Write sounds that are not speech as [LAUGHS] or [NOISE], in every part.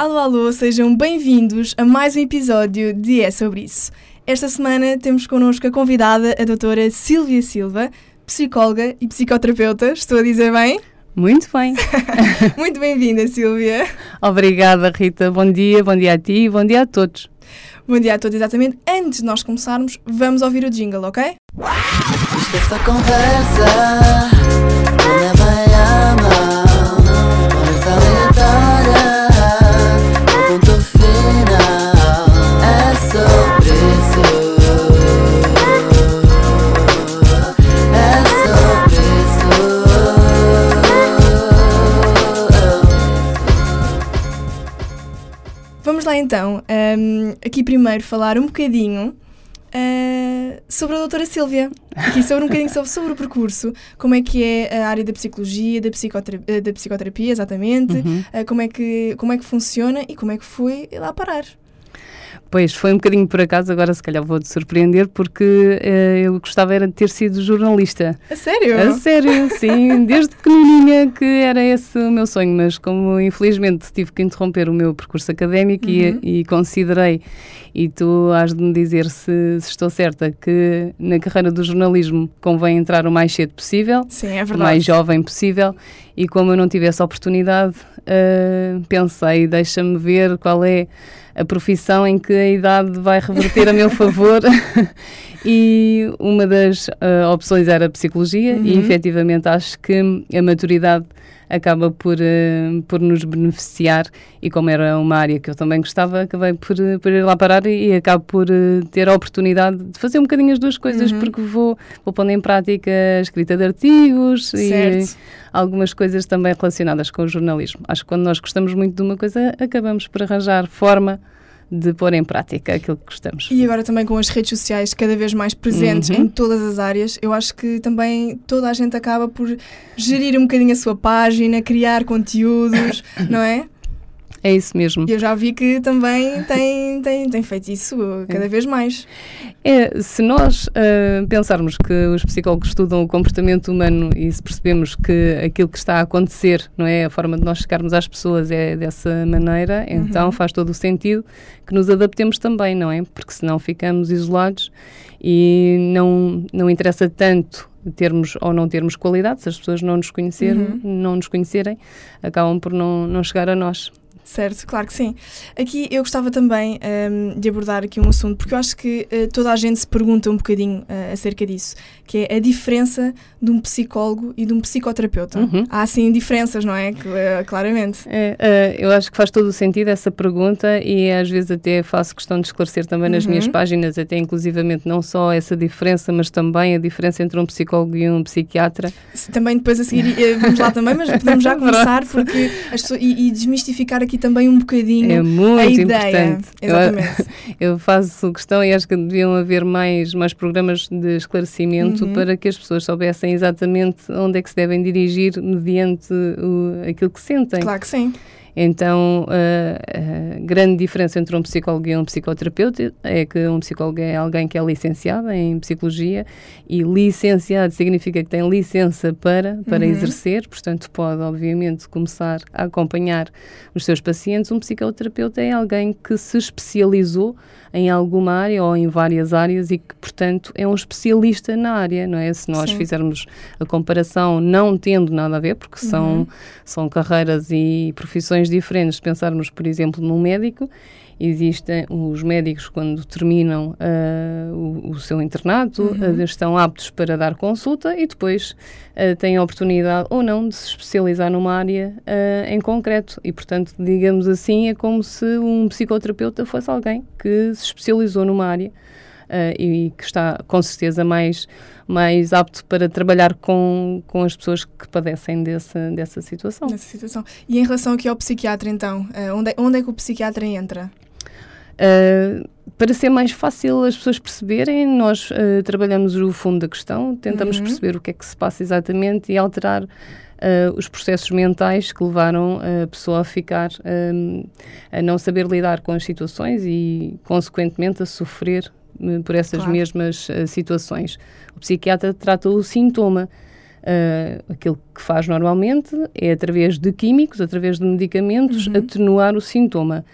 Alô, alô, sejam bem-vindos a mais um episódio de É Sobre Isso. Esta semana temos connosco a convidada, a doutora Silvia Silva, psicóloga e psicoterapeuta. Estou a dizer bem? Muito bem. [LAUGHS] Muito bem-vinda, Silvia. Obrigada, Rita. Bom dia, bom dia a ti e bom dia a todos. Bom dia a todos, exatamente. Antes de nós começarmos, vamos ouvir o jingle, ok? Isto é só conversa, leva Vamos lá então, ahm, aqui primeiro falar um bocadinho ah, sobre a doutora Silvia, aqui sobre um bocadinho sobre, sobre o percurso, como é que é a área da psicologia, da, psicotera- da psicoterapia, exatamente, Uhum. ah, como, é que, como é que funciona e como é que foi lá parar. Pois, foi um bocadinho por acaso, agora se calhar vou-te surpreender, porque eh, eu gostava era de ter sido jornalista. A sério? A sério, sim, desde pequenininha que era esse o meu sonho, mas como infelizmente tive que interromper o meu percurso académico Uhum. e, e considerei, e tu has de me dizer se, se estou certa, que na carreira do jornalismo convém entrar o mais cedo possível. Sim, é o mais jovem possível e como eu não tive essa oportunidade, ah, pensei, deixa-me ver qual é a profissão em que a idade vai reverter a meu [LAUGHS] favor e uma das ah, opções era a psicologia e Uhum. efetivamente acho que a maturidade acaba por, ah, por nos beneficiar e como era uma área que eu também gostava, acabei por, ah, por ir lá parar e, e acabo por ah, ter a oportunidade de fazer um bocadinho as duas coisas Uhum. porque vou, vou pondo em prática a escrita de artigos e Certo. algumas coisas também relacionadas com o jornalismo. Acho que quando nós gostamos muito de uma coisa, acabamos por arranjar forma de pôr em prática aquilo que gostamos. E agora também com as redes sociais cada vez mais presentes Uhum. em todas as áreas, eu acho que também toda a gente acaba por gerir um bocadinho a sua página, criar conteúdos, [COUGHS] não é? É isso mesmo. E eu já vi que também [LAUGHS] tem, tem, tem feito isso cada vez mais. É, se nós ah, pensarmos que os psicólogos estudam o comportamento humano e se percebemos que aquilo que está a acontecer, não é? A forma de nós chegarmos às pessoas é dessa maneira, então faz todo o sentido que nos adaptemos também, não é? Porque senão ficamos isolados e não, não interessa tanto termos ou não termos qualidade, se as pessoas não nos conhecerem, não nos conhecerem, acabam por não, não chegar a nós. Certo, claro que sim. Aqui eu gostava também ehm, de abordar aqui um assunto, porque eu acho que eh, toda a gente se pergunta um bocadinho eh, acerca disso, que é a diferença de um psicólogo e de um psicoterapeuta. Uhum. Há sim diferenças, não é? Que, eh, claramente. É, eu acho que faz todo o sentido essa pergunta e às vezes até faço questão de esclarecer também nas Uhum. minhas páginas, até inclusivamente não só essa diferença, mas também a diferença entre um psicólogo e um psiquiatra. Se- Também depois a seguir vamos lá também, mas podemos já [LAUGHS] começar porque as pessoas, e, e desmistificar aqui também um bocadinho É muito a ideia. importante. Eu- Exatamente. [LAUGHS] Eu faço questão e acho que deviam haver mais, mais programas de esclarecimento Uhum. para que as pessoas soubessem exatamente onde é que se devem dirigir mediante o, aquilo que sentem. Claro que sim. Então, a, a grande diferença entre um psicólogo e um psicoterapeuta é que um psicólogo é alguém que é licenciado em psicologia e licenciado significa que tem licença para, para Uhum. exercer, portanto, pode, obviamente, começar a acompanhar os seus pacientes. Um psicoterapeuta é alguém que se especializou em alguma área ou em várias áreas e que, portanto, é um especialista na área, não é? Se nós Sim. fizermos a comparação não tendo nada a ver, porque são, são carreiras e profissões diferentes. Pensarmos, por exemplo, num médico, existem os médicos quando terminam ah, o, o seu internato, ah, estão aptos para dar consulta e depois ah, têm a oportunidade ou não de se especializar numa área ah, em concreto. E, portanto, digamos assim, é como se um psicoterapeuta fosse alguém que se especializou numa área ah, e que está com certeza mais, mais apto para trabalhar com, com as pessoas que padecem dessa, dessa situação. Situação. E em relação aqui ao psiquiatra, então, eh, onde, é, onde é que o psiquiatra entra? Uh, para ser mais fácil as pessoas perceberem, nós uh, trabalhamos o fundo da questão, tentamos Uhum. perceber o que é que se passa exatamente e alterar uh, os processos mentais que levaram a pessoa a ficar um, a não saber lidar com as situações e, consequentemente, a sofrer por essas Claro. mesmas situações. O psiquiatra trata o sintoma. Uh, aquilo que faz normalmente é, através de químicos, através de medicamentos, Uhum. atenuar o sintoma.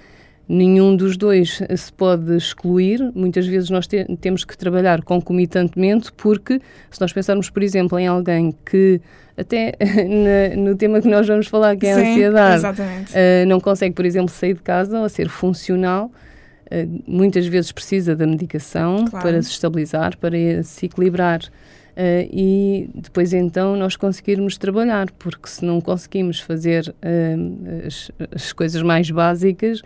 Nenhum dos dois se pode excluir. Muitas vezes nós te- temos que trabalhar concomitantemente, porque se nós pensarmos, por exemplo, em alguém que, até [LAUGHS] na- no tema que nós vamos falar, que é a ansiedade. Uh, não consegue, por exemplo, sair de casa ou ser funcional, uh, muitas vezes precisa da medicação Claro. para se estabilizar, para se equilibrar. Uh, e depois então nós conseguirmos trabalhar, porque se não conseguimos fazer as, as coisas mais básicas,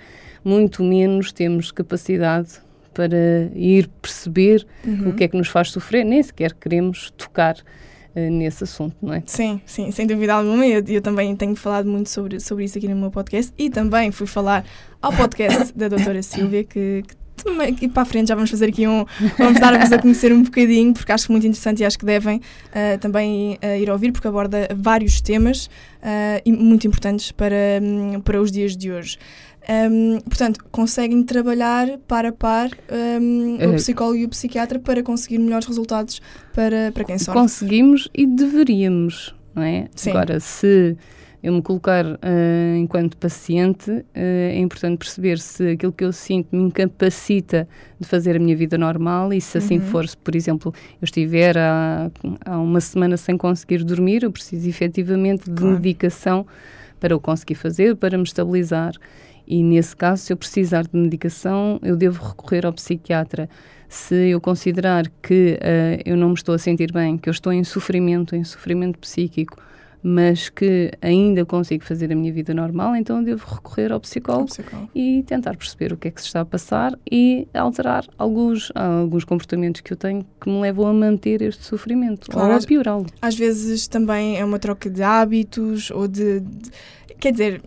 muito menos temos capacidade para ir perceber Uhum. o que é que nos faz sofrer, nem sequer queremos tocar uh, nesse assunto, não é? Sim, sim, sem dúvida alguma. Eu, eu também tenho falado muito sobre, sobre isso aqui no meu podcast e também fui falar ao podcast da doutora Silvia, que, que aqui para a frente já vamos fazer aqui um. Vamos dar-vos a conhecer um bocadinho, porque acho muito interessante e acho que devem ah, também ah, ir ouvir, porque aborda vários temas e muito importantes para, hum, para os dias de hoje. Hum, portanto, conseguem trabalhar par a par hum, o psicólogo e o psiquiatra para conseguir melhores resultados para, para quem sofre. Conseguimos e deveríamos, não é? Sim. Agora, se eu me colocar ah, enquanto paciente, ah, é importante perceber se aquilo que eu sinto me incapacita de fazer a minha vida normal e se assim Uhum. for, se, por exemplo, eu estiver há, há uma semana sem conseguir dormir, eu preciso efetivamente de Claro. medicação para o conseguir fazer, para me estabilizar. E nesse caso, se eu precisar de medicação, eu devo recorrer ao psiquiatra. Se eu considerar que eh, eu não me estou a sentir bem, que eu estou em sofrimento, em sofrimento psíquico, mas que ainda consigo fazer a minha vida normal, então devo recorrer ao psicólogo psicólogo. e tentar perceber o que é que se está a passar e alterar alguns, alguns comportamentos que eu tenho que me levam a manter este sofrimento Claro, ou a piorá-lo. às vezes também é uma troca de hábitos ou de, de- quer dizer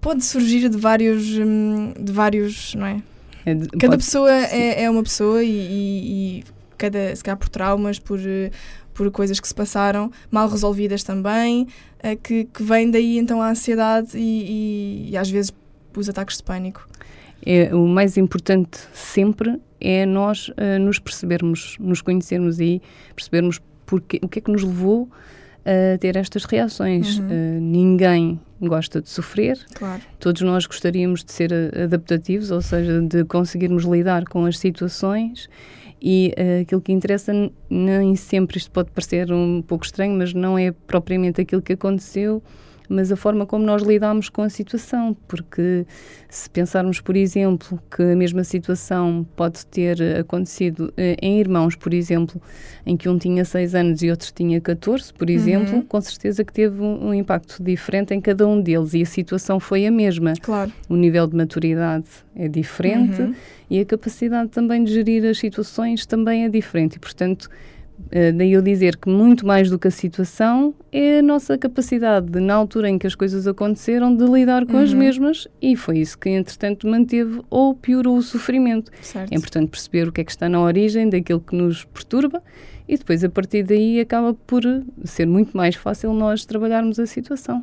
pode surgir de vários hum, de vários não é É de- cada pode- pessoa é, é uma pessoa e, e- e cada se calhar por traumas por eh, por coisas que se passaram mal resolvidas também eh, que, que vem daí então a ansiedade e, e- e às vezes os ataques de pânico É, o mais importante sempre é nós eh, nos percebermos, nos conhecermos e percebermos porque, o que é que nos levou a ter estas reações. Uhum. Eh, ninguém gosta de sofrer, claro todos nós gostaríamos de ser adaptativos, ou seja, de conseguirmos lidar com as situações e eh, aquilo que interessa nem sempre, isto pode parecer um pouco estranho, mas não é propriamente aquilo que aconteceu, mas a forma como nós lidamos com a situação, porque se pensarmos, por exemplo, que a mesma situação pode ter acontecido eh, em irmãos, por exemplo, em que um tinha 6 anos e outro tinha 14, por exemplo, Uhum. com certeza que teve um, impacto diferente em cada um deles e a situação foi a mesma. claro O nível de maturidade é diferente Uhum. e a capacidade também de gerir as situações também é diferente e, portanto, daí eu dizer que muito mais do que a situação é a nossa capacidade de, na altura em que as coisas aconteceram, de lidar com as Uhum. mesmas e foi isso que, entretanto, manteve ou piorou o sofrimento. certo É importante perceber o que é que está na origem daquilo que nos perturba e depois, a partir daí, acaba por ser muito mais fácil nós trabalharmos a situação.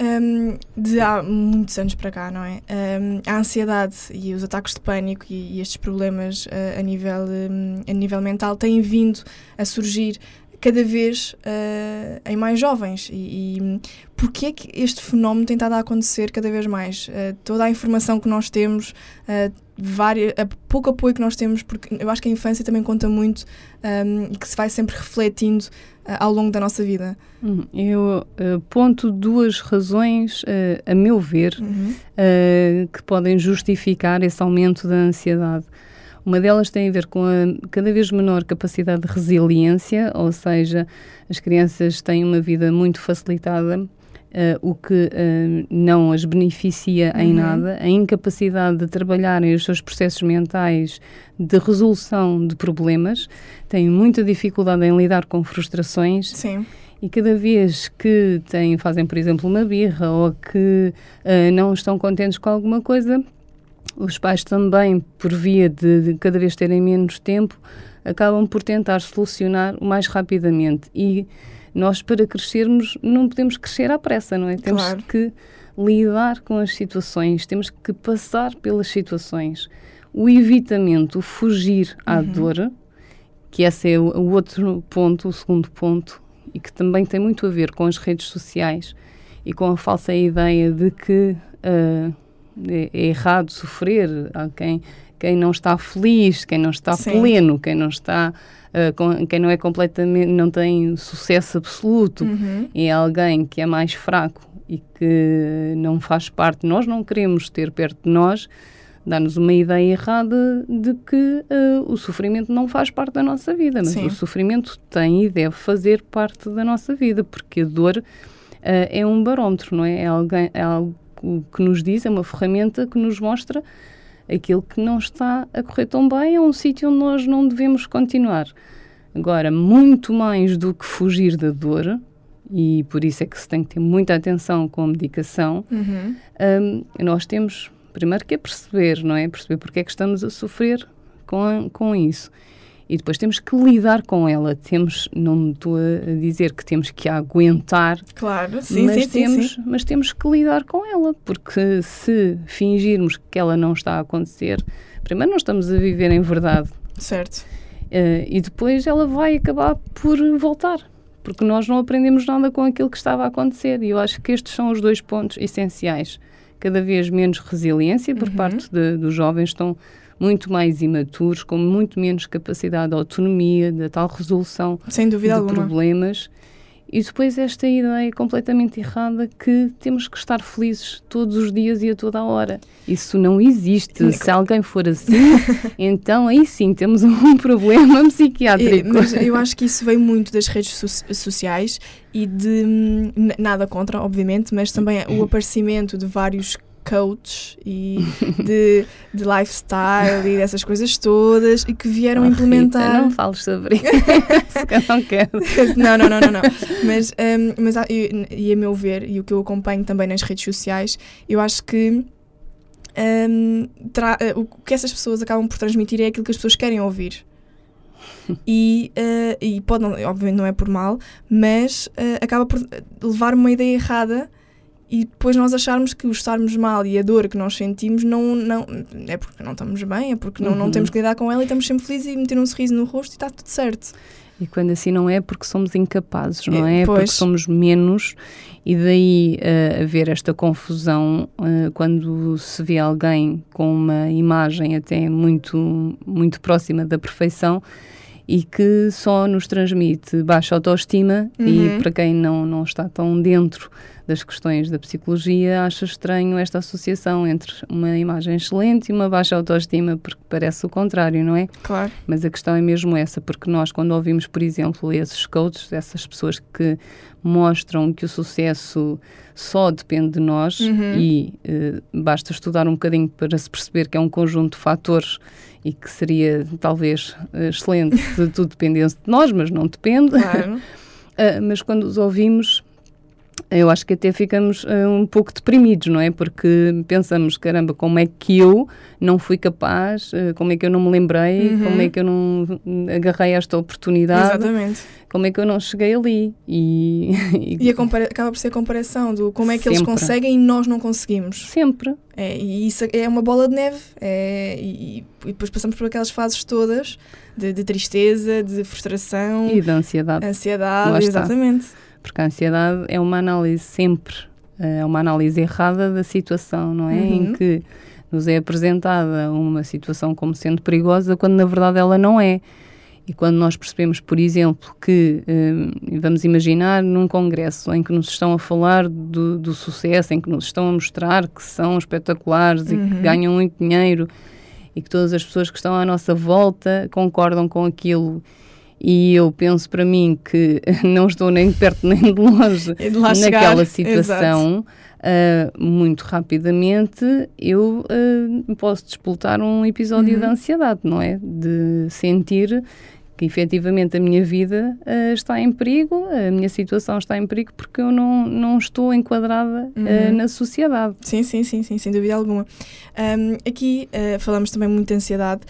Um, de há muitos anos para cá, não é? Um, a ansiedade e os ataques de pânico e, e estes problemas uh, a, nível, um, a nível mental têm vindo a surgir cada vez uh, em mais jovens. E, e porquê é que este fenómeno tem estado a acontecer cada vez mais? Uh, toda a informação que nós temos, uh, várias, a pouco apoio que nós temos, porque eu acho que a infância também conta muito um, e que se vai sempre refletindo uh, ao longo da nossa vida. Hum, Eu eh, ponto duas razões, eh, a meu ver, Uhum. que podem justificar esse aumento da ansiedade. Uma delas tem a ver com a cada vez menor capacidade de resiliência, ou seja, as crianças têm uma vida muito facilitada, eh, o que eh, não as beneficia em Uhum. nada, a incapacidade de trabalharem os seus processos mentais de resolução de problemas, têm muita dificuldade em lidar com frustrações, Sim. e cada vez que têm, fazem, por exemplo, uma birra ou que ah, não estão contentes com alguma coisa, os pais também, por via de, de cada vez terem menos tempo, acabam por tentar solucionar o mais rapidamente. E nós, para crescermos, não podemos crescer à pressa, não é? Temos Claro. que lidar com as situações, temos que passar pelas situações. O evitamento, o fugir à Uhum. dor, que esse é o, outro ponto, o segundo ponto, e que também tem muito a ver com as redes sociais e com a falsa ideia de que uh, é, é, errado sofrer a quem, não está feliz, quem não está Sim. pleno, quem não está uh, com, quem não é completamente não tem sucesso absoluto uhum. é alguém que é mais fraco e que não faz parte, nós não queremos ter perto de nós dá-nos uma ideia errada de que uh, o sofrimento não faz parte da nossa vida, mas Sim. o sofrimento tem e deve fazer parte da nossa vida, porque a dor uh, é um barómetro, não é? É, alguém, é algo que nos diz, é uma ferramenta que nos mostra aquilo que não está a correr tão bem, é um sítio onde nós não devemos continuar. Agora, muito mais do que fugir da dor, e por isso é que se tem que ter muita atenção com a medicação, uhum. um, nós temos primeiro que é perceber, não é? Perceber porque é que estamos a sofrer com, com isso. E depois temos que lidar com ela. Temos, não estou a dizer que temos que aguentar. Claro, sim, mas sim, temos, sim, sim. Mas temos que lidar com ela, porque se fingirmos que ela não está a acontecer, primeiro não estamos a viver em verdade. Certo. Uh, e depois ela vai acabar por voltar, porque nós não aprendemos nada com aquilo que estava a acontecer. E eu acho que estes são os dois pontos essenciais cada vez menos resiliência por uhum. parte de, dos jovens, estão muito mais imaturos, com muito menos capacidade de autonomia, de tal resolução Sem dúvida de alguma. problemas. E depois esta ideia completamente errada que temos que estar felizes todos os dias e a toda a hora. Isso não existe. Se alguém for assim, [LAUGHS] então aí sim temos um [LAUGHS] problema psiquiátrico. Mas eu acho que isso veio muito das redes so sociais e de nada contra, obviamente, mas também o [CLEARS THROAT] aparecimento de vários coach e [LAUGHS] de, de lifestyle e dessas coisas todas e que vieram oh, implementar. Rita, não fales sobre isso, [LAUGHS] eu não quero. não, não, não, não, não. Mas, um, mas e, e a meu ver, e o que eu acompanho também nas redes sociais, eu acho que um, uh, o que essas pessoas acabam por transmitir é aquilo que as pessoas querem ouvir. e, uh, e pode, obviamente não é por mal, mas uh, acaba por levar uma ideia errada e depois nós acharmos que o estarmos mal e a dor que nós sentimos não, não é porque não estamos bem, é porque não, uhum. não temos que lidar com ela e estamos sempre felizes e meter um sorriso no rosto e está tudo certo. E quando assim não é porque somos incapazes, não é? é porque somos menos e daí uh, haver esta confusão uh, quando se vê alguém com uma imagem até muito, muito próxima da perfeição e que só nos transmite baixa autoestima uhum. e para quem não, não está tão dentro das questões da psicologia acha estranho esta associação entre uma imagem excelente e uma baixa autoestima, porque parece o contrário, não é? Claro. Mas a questão é mesmo essa, porque nós, quando ouvimos, por exemplo, esses coaches, essas pessoas que mostram que o sucesso só depende de nós uhum. e uh, basta estudar um bocadinho para se perceber que é um conjunto de fatores e que seria talvez excelente se tudo dependesse de nós, mas não depende. Claro. uh, [LAUGHS] mas quando os ouvimos, eu acho que até ficamos uh, um pouco deprimidos, não é? Porque pensamos, caramba, como é que eu não fui capaz, uh, como é que eu não me lembrei, uhum. como é que eu não agarrei esta oportunidade. Exatamente. Como é que eu não cheguei ali? E, [LAUGHS] e, acaba por ser a comparação do como é que Sempre. eles conseguem e nós não conseguimos. Sempre. É, e isso é uma bola de neve. É, e, e depois passamos por aquelas fases todas de, de tristeza, de frustração. E de ansiedade. Ansiedade, exatamente. Porque a ansiedade é uma análise sempre, eh, é uma análise errada da situação, não é? Uhum. Em que nos é apresentada uma situação como sendo perigosa, quando na verdade ela não é. E quando nós percebemos, por exemplo, que, eh, vamos imaginar, num congresso em que nos estão a falar do, do, sucesso, em que nos estão a mostrar que são espetaculares uhum. e que uhum. ganham muito dinheiro e que todas as pessoas que estão à nossa volta concordam com aquilo e eu penso para mim que [LAUGHS] não estou nem de perto nem de longe [LAUGHS] de naquela chegar. situação. Uh, muito rapidamente eu uh, posso despoltar um episódio uhum. de ansiedade, não é? De sentir que efetivamente a minha vida uh, está em perigo, a minha situação está em perigo porque eu não, não estou enquadrada uhum. na sociedade. Sim, sim, sim, sim, sem dúvida alguma. Um, aqui falamos também muito de ansiedade.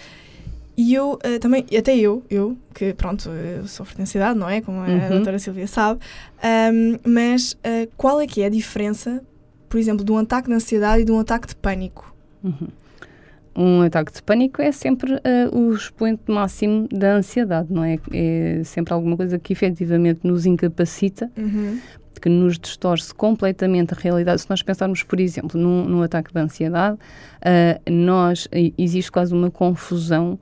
E eu uh, também, até eu, eu, que pronto, eu sofro de ansiedade, não é? Como a uhum. doutora Silvia sabe. Um, mas uh, qual é que é a diferença, por exemplo, de um ataque de ansiedade e de um ataque de pânico? Uhum. um ataque de pânico é sempre uh, o expoente máximo da ansiedade, não é? É sempre alguma coisa que efetivamente nos incapacita, Uhum. Que nos distorce completamente a realidade. Se nós pensarmos, por exemplo, num, num ataque de ansiedade, uh, nós, existe quase uma confusão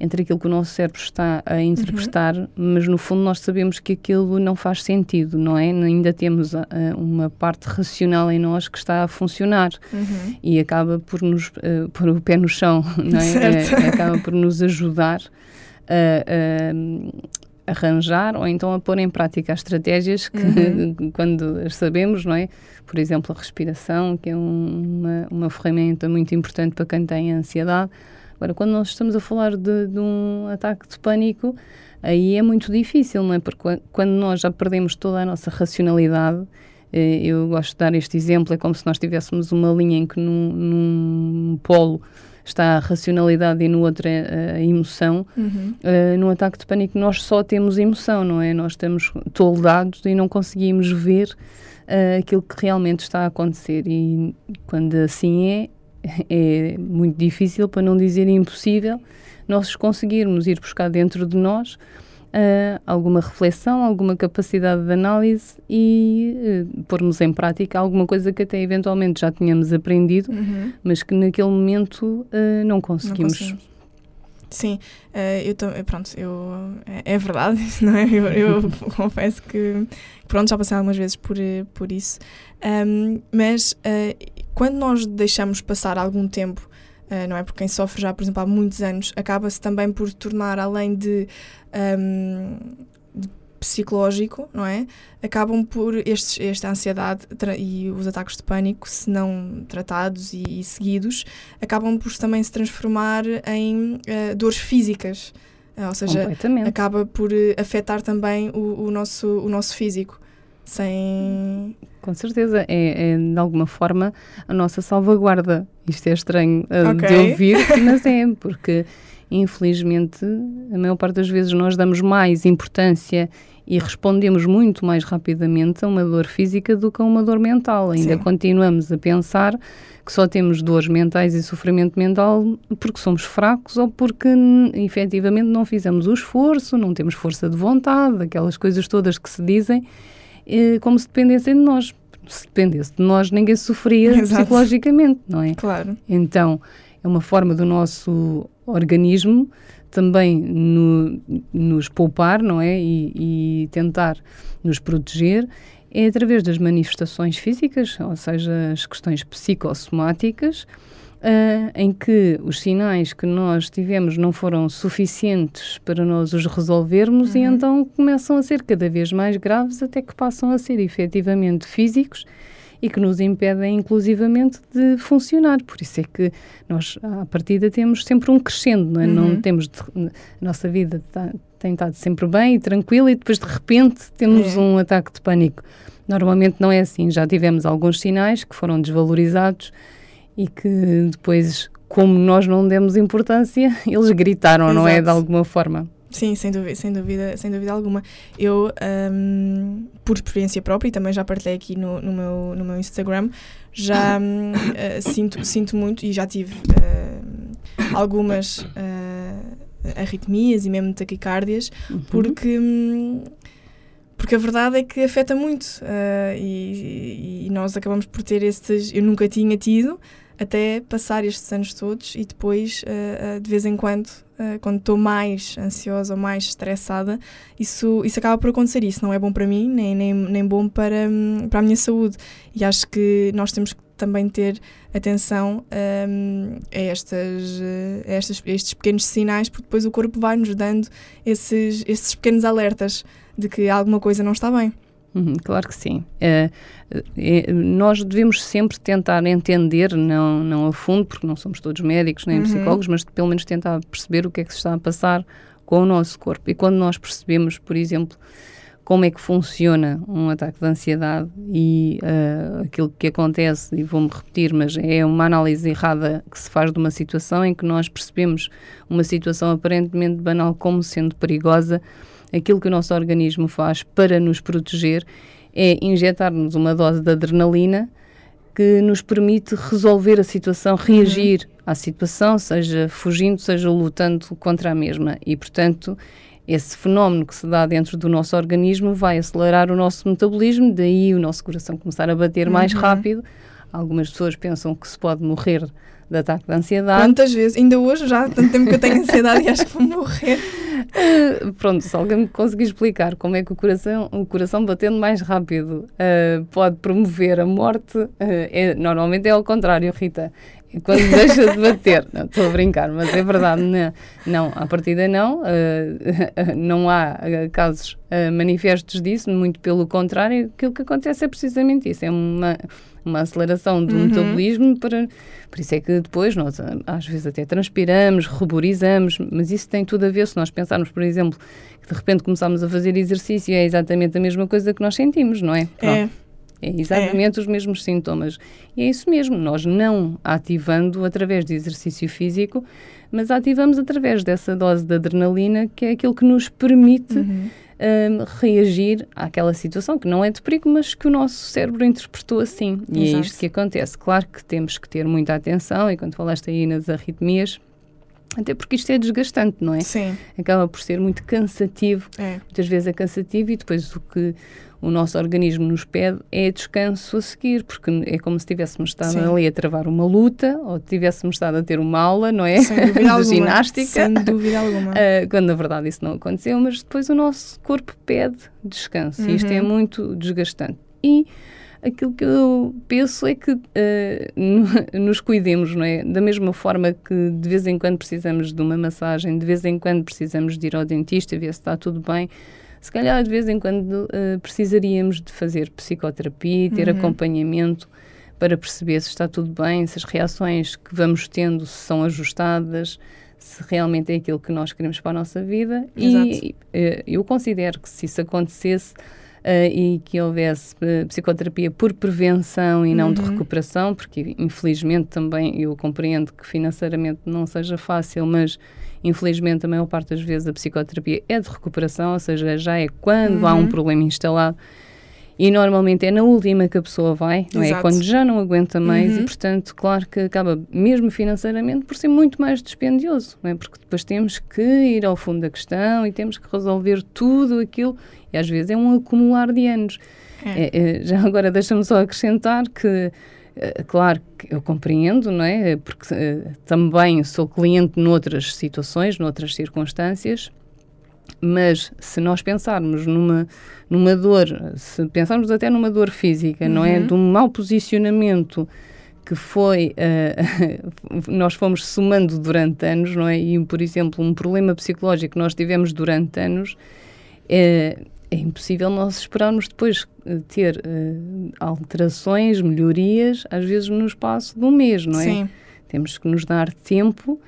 entre aquilo que o nosso cérebro está a interpretar, mas no fundo nós sabemos que aquilo não faz sentido, não é? Ainda temos ah, uma parte racional em nós que está a funcionar Uhum. e acaba por nos eh, pôr o pé no chão, não é? [LAUGHS] Eh, acaba por nos ajudar a arranjar ou então a pôr em prática as estratégias que Uhum. [LAUGHS] quando as sabemos, não é? Por exemplo, a respiração, que é um- uma, uma ferramenta muito importante para quem tem ansiedade. Agora, quando nós estamos a falar de, de um ataque de pânico, aí é muito difícil, não é? Porque quan- quando nós já perdemos toda a nossa racionalidade, eh, eu gosto de dar este exemplo, é como se nós tivéssemos uma linha em que num, num polo está a racionalidade e no outro é a emoção. Uhum. Uh, no ataque de pânico nós só temos emoção, não é? Nós estamos toldados e não conseguimos ver uh, aquilo que realmente está a acontecer. E quando assim é, [LAUGHS] é muito difícil, para não dizer impossível, nós conseguirmos ir buscar dentro de nós uh, alguma reflexão, alguma capacidade de análise e uh, pormos em prática alguma coisa que até eventualmente já tínhamos aprendido, Uhum. mas que naquele momento uh, não Não conseguimos. conseguimos. Sim, eh, eu também, pronto, eu, é, é verdade, [LAUGHS] não é? Eu, eu [LAUGHS] confesso que, pronto, já passei algumas vezes por, eh, por isso. Ahm, mas eh, quando nós deixamos passar algum tempo, eh, não é? Porque quem sofre já, por exemplo, há muitos anos, acaba-se também por tornar, além de, ahm, de psicológico, não é? Acabam por estes, esta ansiedade e os ataques de pânico, se não tratados e, e seguidos, acabam por também se transformar em eh, dores físicas. Eh, ou seja, acaba por eh, afetar também o, o nosso, o nosso físico. Sem. Com certeza, é, é, de alguma forma a nossa salvaguarda. Isto é estranho uh, de Ok. ouvir, [LAUGHS] mas é, porque infelizmente a maior parte das vezes nós damos mais importância e respondemos muito mais rapidamente a uma dor física do que a uma dor mental. Ainda Sim. continuamos a pensar que só temos dores mentais e sofrimento mental porque somos fracos ou porque efetivamente não fizemos o esforço, não temos força de vontade, aquelas coisas todas que se dizem como se dependessem de nós. Se dependesse de nós, ninguém sofria Exato. psicologicamente, não é? Claro. Então, é uma forma do nosso organismo também no- nos poupar, não é? E, e tentar nos proteger é através das manifestações físicas, ou seja, as questões psicossomáticas, ah, em que os sinais que nós tivemos não foram suficientes para nós os resolvermos e Uhum. então começam a ser cada vez mais graves até que passam a ser efetivamente físicos e que nos impedem, inclusivamente, de funcionar. Por isso é que nós, à partida, temos sempre um crescendo, não é? Não Uhum. temos... de- a nossa vida tá- tem estado sempre bem e tranquila e depois, de repente, temos É. um ataque de pânico. Normalmente não é assim. Já tivemos alguns sinais que foram desvalorizados e que depois, como nós não demos importância, [LAUGHS] eles gritaram, não é? De Exato. alguma forma. Sim, sem dúvida, sem dúvida, sem dúvida alguma. Eu, ahm, por experiência própria, e também já partilhei aqui no, no, meu, no meu Instagram, já hum, ah, sinto, sinto muito e já tive ah, algumas ah, arritmias e mesmo taquicardias, Uhum. porque, hum, porque a verdade é que afeta muito ah, e, e nós acabamos por ter esses. Eu nunca tinha tido até passar estes anos todos e depois, ah, ah, de vez em quando, ah, quando estou mais ansiosa ou mais estressada, isso, isso acaba por acontecer. Isso não é bom para mim, nem, nem, nem bom para, hum, para a minha saúde. E acho que nós temos que também ter atenção hum, a, estas, a estas, estes pequenos sinais, porque depois o corpo vai nos dando esses, esses pequenos alertas de que alguma coisa não está bem. Uhum, claro que sim. É, é, nós devemos sempre tentar entender, não, não a fundo, porque não somos todos médicos nem Uhum. psicólogos, mas pelo menos tentar perceber o que é que se está a passar com o nosso corpo. E quando nós percebemos, por exemplo, como é que funciona um ataque de ansiedade e ah, aquilo que acontece, e vou-me repetir, mas é uma análise errada que se faz de uma situação em que nós percebemos uma situação aparentemente banal como sendo perigosa, aquilo que o nosso organismo faz para nos proteger é injetar-nos uma dose de adrenalina que nos permite resolver a situação, reagir Uhum. à situação, seja fugindo, seja lutando contra a mesma. E, portanto, esse fenómeno que se dá dentro do nosso organismo vai acelerar o nosso metabolismo, daí o nosso coração começar a bater mais Uhum. rápido. Algumas pessoas pensam que se pode morrer de ataque de ansiedade. Quantas vezes? Ainda hoje, já há tanto tempo que eu tenho ansiedade e acho que vou morrer. [LAUGHS] Pronto, se alguém me conseguir explicar como é que o coração, o coração batendo mais rápido uh, pode promover a morte, uh, é, normalmente é ao contrário, Rita. Quando [LAUGHS] deixa de bater, não estou a brincar, mas é verdade, não, não à partida não, uh, [LAUGHS] não há casos manifestos disso, muito pelo contrário, aquilo que acontece é precisamente isso, é uma, uma aceleração do Uhum. metabolismo para, por isso é que depois nós ah, às vezes até transpiramos, ruborizamos, mas isso tem tudo a ver se nós pensarmos, por exemplo, que de repente começamos a fazer exercício é exatamente a mesma coisa que nós sentimos, não é? É. Pronto. É exatamente os mesmos sintomas. E é isso mesmo, nós não ativando através de exercício físico, mas ativamos através dessa dose de adrenalina, que é aquilo que nos permite Uhum. Hum, reagir àquela situação, que não é de perigo, mas que o nosso cérebro interpretou assim. E é Exato. isto que acontece. Claro que temos que ter muita atenção, e quando falaste aí nas arritmias, até porque isto é desgastante, não é? Sim, Acaba por ser muito cansativo é. muitas vezes é cansativo e depois o que o nosso organismo nos pede é descanso a seguir, porque é como se tivéssemos estado Sim. ali a travar uma luta ou tivéssemos estado a ter uma aula, não é? Sem dúvida [LAUGHS] de alguma. ginástica. Sem dúvida alguma. [LAUGHS] Ah, quando na verdade isso não aconteceu, mas depois o nosso corpo pede descanso e isto é Uhum. muito desgastante. E aquilo que eu penso é que no- [LAUGHS] nos cuidemos, não é? Da mesma forma que de vez em quando precisamos de uma massagem, de vez em quando precisamos de ir ao dentista ver se está tudo bem. Se calhar de vez em quando ah, precisaríamos de fazer psicoterapia, ter Uhum. acompanhamento para perceber se está tudo bem, se as reações que vamos tendo são ajustadas, se realmente é aquilo que nós queremos para a nossa vida. Exato. E eh, eu considero que se isso acontecesse e que houvesse eh, psicoterapia por prevenção e não de Uhum. recuperação, porque infelizmente também eu compreendo que financeiramente não seja fácil, mas infelizmente a maior parte das vezes a psicoterapia é de recuperação, ou seja, já é quando há um Uhum. problema instalado. E normalmente é na última que a pessoa vai, não é? Exato. Quando já não aguenta mais Uhum. e, portanto, claro que acaba, mesmo financeiramente, por ser muito mais dispendioso, não é? Porque depois temos que ir ao fundo da questão e temos que resolver tudo aquilo, e às vezes é um acumular de anos. É. É, é, já agora deixa-me só acrescentar que, eh, claro que eu compreendo, não é? Porque eh, também sou cliente noutras situações, noutras circunstâncias, mas se nós pensarmos numa, numa dor, se pensarmos até numa dor física, não é? Uhum. De um mau posicionamento que foi, eh, [LAUGHS] nós fomos somando durante anos, não é? E, por exemplo, um problema psicológico que nós tivemos durante anos, é, é impossível nós esperarmos depois eh, ter eh, alterações, melhorias, às vezes no espaço de um mês, não é? Sim. Temos que nos dar tempo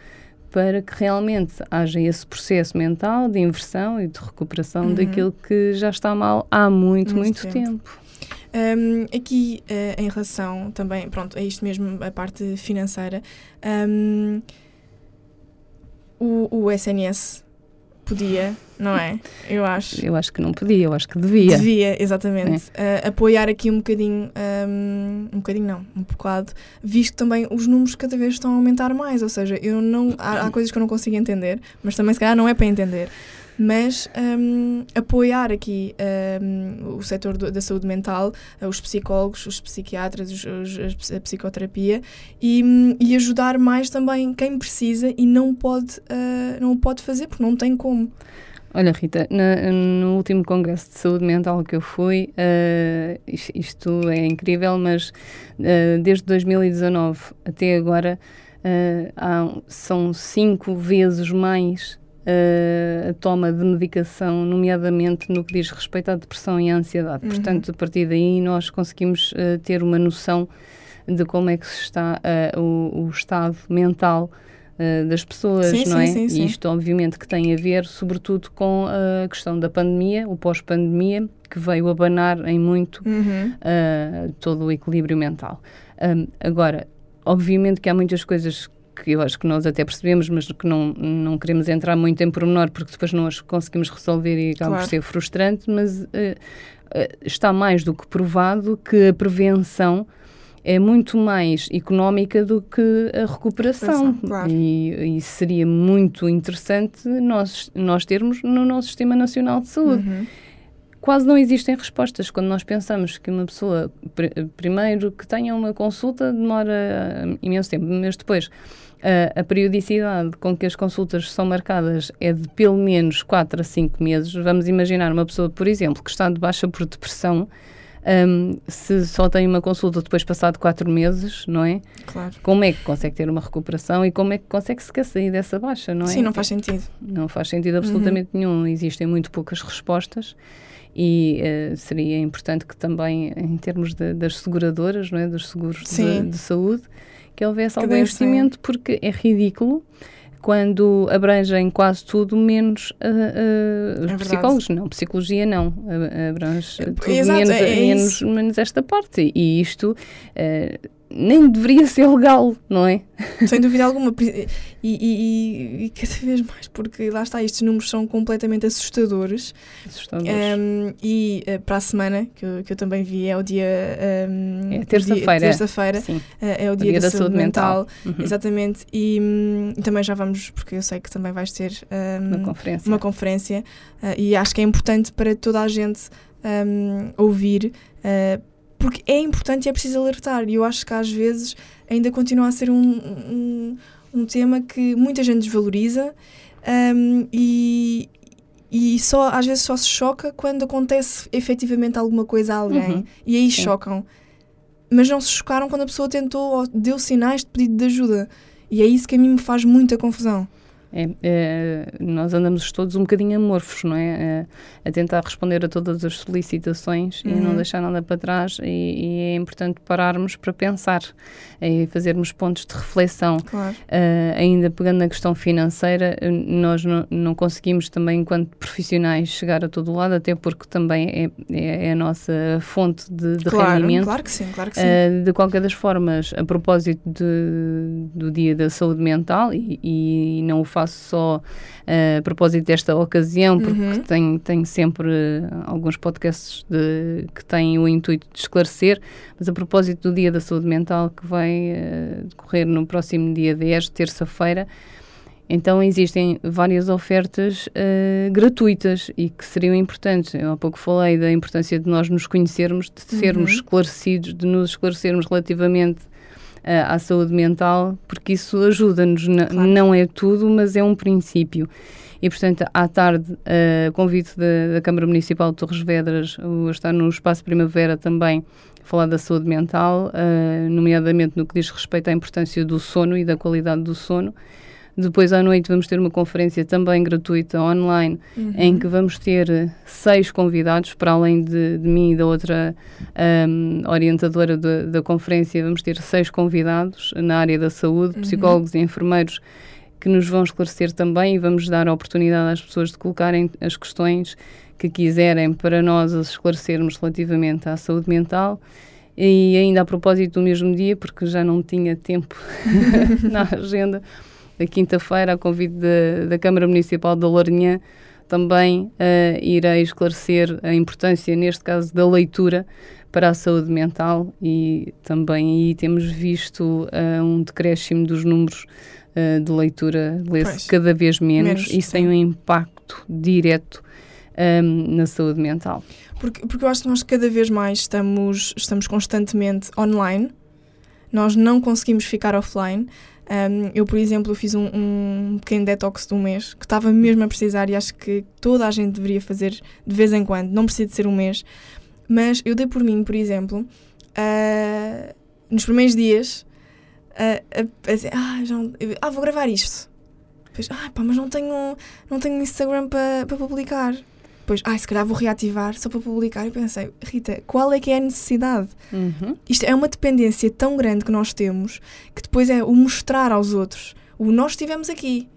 para que realmente haja esse processo mental de inversão e de recuperação Uhum. daquilo que já está mal há muito, Muito muito, tempo. tempo. Um, aqui, eh, em relação também, pronto, é isto mesmo, a parte financeira, um, o, o SNS podia, não é? Eu acho. Eu acho que não podia, eu acho que devia. Devia, exatamente. eh, apoiar aqui um bocadinho, um, um bocadinho não, um bocado, visto também os números cada vez estão a aumentar mais, ou seja, eu não, há, há coisas que eu não consigo entender, mas também se calhar não é para entender. Mas um, apoiar aqui um, o setor do- da saúde mental, eh, os psicólogos, os psiquiatras, os- os- a psicoterapia e, hum, e ajudar mais também quem precisa e não pode, eh, não o pode fazer porque não tem como. Olha, Rita, na- no último congresso de saúde mental que eu fui, is- isto é incrível, mas eh, desde 2019 até agora eh, há- são cinco vezes mais a toma de medicação, nomeadamente no que diz respeito à depressão e à ansiedade. Uhum. Portanto, a partir daí nós conseguimos eh, ter uma noção de como é que se está eh, o, o estado mental eh, das pessoas, Sim, não sim, é? sim, sim. E isto, obviamente, que tem a ver, sobretudo, com a questão da pandemia, o pós-pandemia, que veio abanar em muito Uhum. uh, todo o equilíbrio mental. Um, agora, obviamente que há muitas coisas que eu acho que nós até percebemos, mas que não, não queremos entrar muito em pormenor porque depois não as conseguimos resolver e acaba Claro. por ser frustrante, mas uh, uh, está mais do que provado que a prevenção é muito mais económica do que a recuperação. Claro. E, e seria muito interessante nós, nós termos no nosso Sistema Nacional de Saúde. Uhum. Quase não existem respostas. Quando nós pensamos que uma pessoa, pr- primeiro, que tenha uma consulta, demora ah, imenso tempo, mas depois a, a periodicidade com que as consultas são marcadas é de pelo menos 4 a 5 meses. Vamos imaginar uma pessoa, por exemplo, que está de baixa por depressão, hum, se só tem uma consulta depois passado 4 meses, não é? Claro. Como é que consegue ter uma recuperação e como é que consegue sequer sair dessa baixa, não é? Sim, não faz sentido. Não faz sentido absolutamente nenhum. Existem muito poucas respostas e eh, seria importante que também, em termos de- das seguradoras, não é? dos seguros de, de saúde, que houvesse algum investimento, porque é ridículo quando abrangem quase tudo, menos ah, os É psicólogos. Não, psicologia não. Abrange É, tudo exato, menos, é- é menos, menos esta parte. E isto eh, nem deveria ser legal, não é? Sem dúvida alguma. E, e- e- cada vez mais, porque lá está, estes números são completamente assustadores. Assustador. Um, e uh, para a semana, que eu, que eu também vi, é o dia. Um, É o dia- terça-feira. Terça-feira. Uh, é o dia, da, saúde, mental. Uhum. Exatamente. E hum, também já vamos, porque eu sei que também vais ter um, na conferência. uma conferência uh, e acho que é importante para toda a gente um, ouvir, uh, porque é importante e é preciso alertar. E eu acho que às vezes ainda continua a ser um, um, um tema que muita gente desvaloriza um, e, e só, às vezes só se choca quando acontece efetivamente alguma coisa a alguém. Uhum. E aí Sim. chocam. Mas não se chocaram quando a pessoa tentou ou deu sinais de pedido de ajuda. E é isso que a mim me faz muita confusão. É, é, nós andamos todos um bocadinho amorfos, não é? É, a tentar responder a todas as solicitações e não Uhum. deixar nada para trás. E, e é importante pararmos para pensar e fazermos pontos de reflexão. Claro. Uh, ainda pegando na questão financeira, nós não, não conseguimos também, enquanto profissionais, chegar a todo lado, até porque também é, é, é a nossa fonte de, de claro, rendimento. claro que sim, claro que sim. Uh, de qualquer das formas, a propósito de- do Dia da Saúde Mental, e, e não o faço só uh, a propósito desta ocasião, porque Uhum. tenho, tenho sempre uh, alguns podcasts de- que têm o intuito de esclarecer, mas a propósito do Dia da Saúde Mental, que vai uh, decorrer no próximo dia 10, terça-feira, então existem várias ofertas uh, gratuitas e que seriam importantes. Eu há pouco falei da importância de nós nos conhecermos, de sermos Uhum. esclarecidos, de nos esclarecermos relativamente à saúde mental, porque isso ajuda-nos. Claro. Não é tudo, mas é um princípio. E, portanto, à tarde, uh, convite da, da Câmara Municipal de Torres Vedras, uh, está no Espaço Primavera também, falar da saúde mental, uh, nomeadamente no que diz respeito à importância do sono e da qualidade do sono. Depois à noite vamos ter uma conferência também gratuita online Uhum. em que vamos ter eh, seis convidados, para além de, de mim e da outra ahm, orientadora da- da conferência, vamos ter seis convidados na área da saúde, Uhum. psicólogos e enfermeiros, que nos vão esclarecer também e vamos dar a oportunidade às pessoas de colocarem as questões que quiserem para nós as esclarecermos relativamente à saúde mental. E ainda a propósito do mesmo dia, porque já não tinha tempo [LAUGHS] na agenda, da quinta-feira, a convite da, da Câmara Municipal de Lourinhã, também eh, irei esclarecer a importância, neste caso, da leitura para a saúde mental e também aí temos visto eh, um decréscimo dos números eh, de leitura, lê-se cada vez menos. Menos, Isso sim. tem um impacto direto ehm, na saúde mental. Porque, porque eu acho que nós cada vez mais estamos, estamos constantemente online, nós não conseguimos ficar offline. Um, eu, por exemplo, fiz um, um pequeno detox de um mês que estava mesmo a precisar e acho que toda a gente deveria fazer de vez em quando, não precisa de ser um mês. Mas eu dei por mim, por exemplo, ah, nos primeiros dias, ah, a, a dizer, ah, já, eu- ah, vou gravar isto. Depois, ah, pá, mas não tenho, não tenho Instagram para para publicar. Depois, ai, se calhar vou reativar só para publicar. E pensei, Rita, qual é que é a necessidade? Uhum. Isto é uma dependência tão grande que nós temos que depois é o mostrar aos outros. O nós estivemos aqui.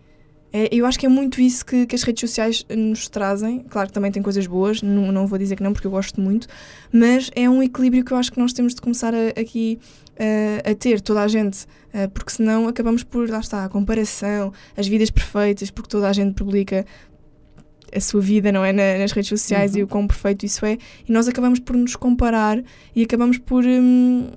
É, eu acho que é muito isso que, que as redes sociais nos trazem. Claro que também tem coisas boas, não, não vou dizer que não, porque eu gosto muito, mas é um equilíbrio que eu acho que nós temos de começar a- aqui uh, a ter, toda a gente, porque senão acabamos por, lá está, a comparação, as vidas perfeitas, porque toda a gente publica. A sua vida, não é? Na- nas redes sociais Uhum. e o quão perfeito isso é. E nós acabamos por nos comparar e acabamos por, hum,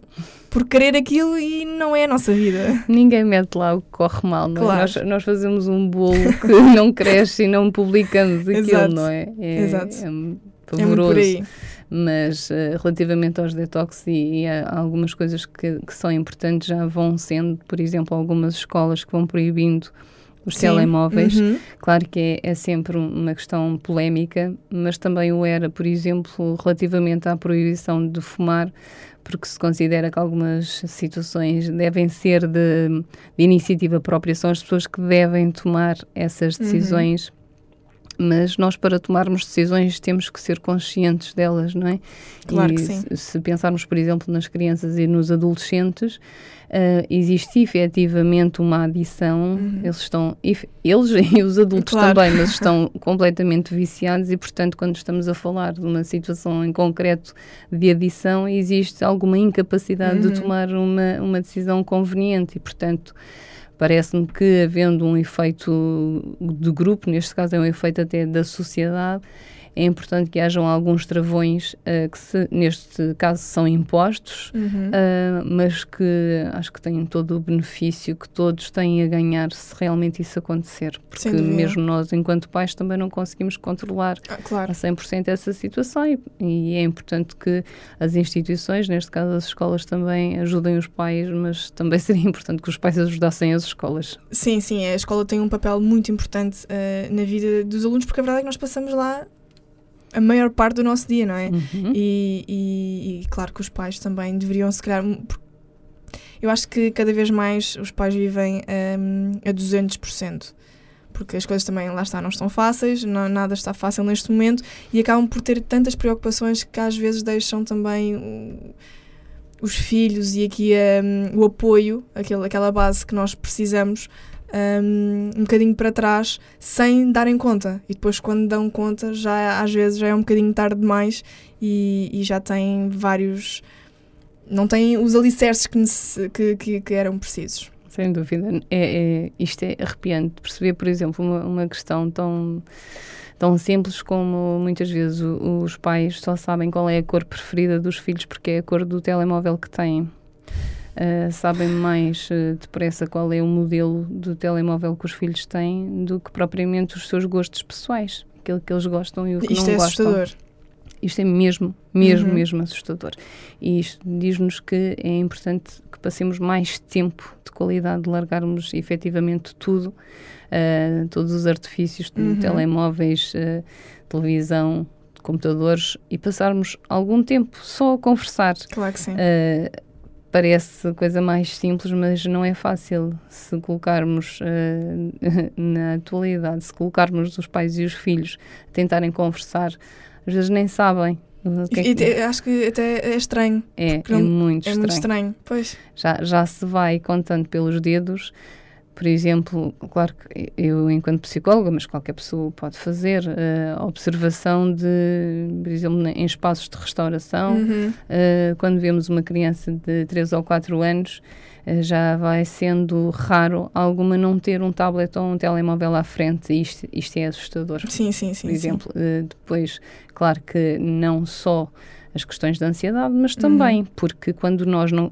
por querer aquilo e não é a nossa vida. Ninguém mete lá o que corre mal, não é? Claro. Nós, nós fazemos um bolo que [LAUGHS] não cresce e não publicamos aquilo, Exato. não é? É, Exato. é É pavoroso. aí. Mas eh, relativamente aos detox e, e a algumas coisas que, que são importantes já vão sendo, por exemplo, algumas escolas que vão proibindo os Sim. telemóveis. Uhum. Claro que é, é sempre um- uma questão polémica, mas também o era, por exemplo, relativamente à proibição de fumar, porque se considera que algumas situações devem ser de, de iniciativa própria, são as pessoas que devem tomar essas Uhum. Mas nós, para tomarmos decisões, temos que ser conscientes delas, não é? Claro e que sim. Se, pensarmos, por exemplo, nas crianças e nos adolescentes, ah, existe efetivamente uma adição. Eles estão, eles [LAUGHS] e os adultos Uhum. Claro. também, mas [LAUGHS] estão completamente viciados e, portanto, quando estamos a falar de uma situação em concreto de adição, existe alguma incapacidade Uhum. de tomar uma, uma decisão conveniente e, portanto, parece-me que havendo um efeito de grupo, neste caso é um efeito até da sociedade, é importante que hajam alguns travões ah, que, se, neste caso, são impostos, Uhum. ah, mas que acho que têm todo o benefício que todos têm a ganhar se realmente isso acontecer. Porque mesmo nós, enquanto pais, também não conseguimos controlar Ah, a claro. 100% essa situação e, e é importante que as instituições, neste caso as escolas, também ajudem os pais, mas também [LAUGHS] seria importante que os pais ajudassem as escolas. Sim, sim, a escola tem um papel muito importante eh, na vida dos alunos, porque a verdade é que nós passamos lá a maior parte do nosso dia, não é? Uhum. E, e- e claro que os pais também deveriam se calhar. um- Eu acho que cada vez mais os pais vivem hum, a 200%. Porque as coisas também, lá está, não estão fáceis, não- nada está fácil neste momento e acabam por ter tantas preocupações que às vezes deixam também os filhos e aqui hum, o apoio, aquele, aquela base que nós precisamos, hum, um bocadinho para trás, sem darem conta. E depois, quando dão conta, já às vezes já é um bocadinho tarde demais e, e já têm vários. Não têm os alicerces que, que, que, que eram precisos. Sem dúvida. É, é- isto é arrepiante perceber, por exemplo, uma, uma questão tão, tão simples como muitas vezes os pais só sabem qual é a cor preferida dos filhos porque é a cor do telemóvel que têm. Ah, sabem mais ah, depressa qual é o modelo do telemóvel que os filhos têm do que propriamente os seus gostos pessoais, aquilo que eles gostam e o que Isto não é gostam. assustador. Isto é mesmo, mesmo, Uhum. mesmo assustador. E isto diz-nos que é importante que passemos mais tempo de qualidade, de largarmos efetivamente tudo, ah, todos os artifícios Uhum. telemóveis, ah, televisão, computadores e passarmos algum tempo só a conversar. Claro que sim. Uh, parece coisa mais simples, mas não é fácil se colocarmos uh, [LAUGHS] na atualidade, se colocarmos os pais e os filhos a tentarem conversar, às vezes nem sabem. Que é, que- te- acho que até é estranho. é, é não- muito É estranho. muito estranho. Pois. Já, já se vai contando pelos dedos. Por exemplo, claro que eu, enquanto psicóloga, mas qualquer pessoa pode fazer, a observação de, por exemplo, em espaços de restauração, Uhum. Uh, quando vemos uma criança de 3 ou 4 anos, uh, já vai sendo raro alguma não ter um tablet ou um telemóvel à frente. Isto, isto é assustador. Sim, sim, sim. Por exemplo, Uh, depois, claro que não só as questões da ansiedade, mas também porque quando nós não.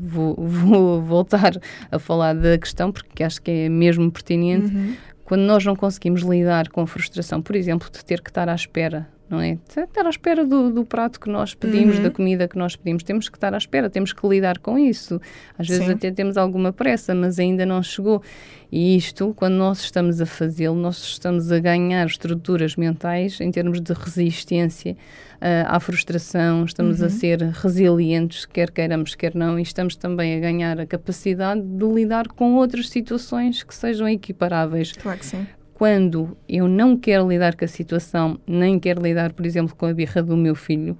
Vou, vou [LAUGHS] voltar a falar da questão, porque acho que é mesmo pertinente Uhum. quando nós não conseguimos lidar com a frustração, por exemplo, de ter que estar à espera, não é? Estar à espera do, do prato que nós pedimos, Uhum. da comida que nós pedimos, temos que estar à espera, temos que lidar com isso. Às vezes Sim. até temos alguma pressa, mas ainda não chegou. E isto, quando nós estamos a fazê-lo, nós estamos a ganhar estruturas mentais em termos de resistência à frustração, estamos Uhum. a ser resilientes, quer queiramos, quer não, e estamos também a ganhar a capacidade de lidar com outras situações que sejam equiparáveis Claro que sim. quando eu não quero lidar com a situação, nem quero lidar, por exemplo, com a birra do meu filho,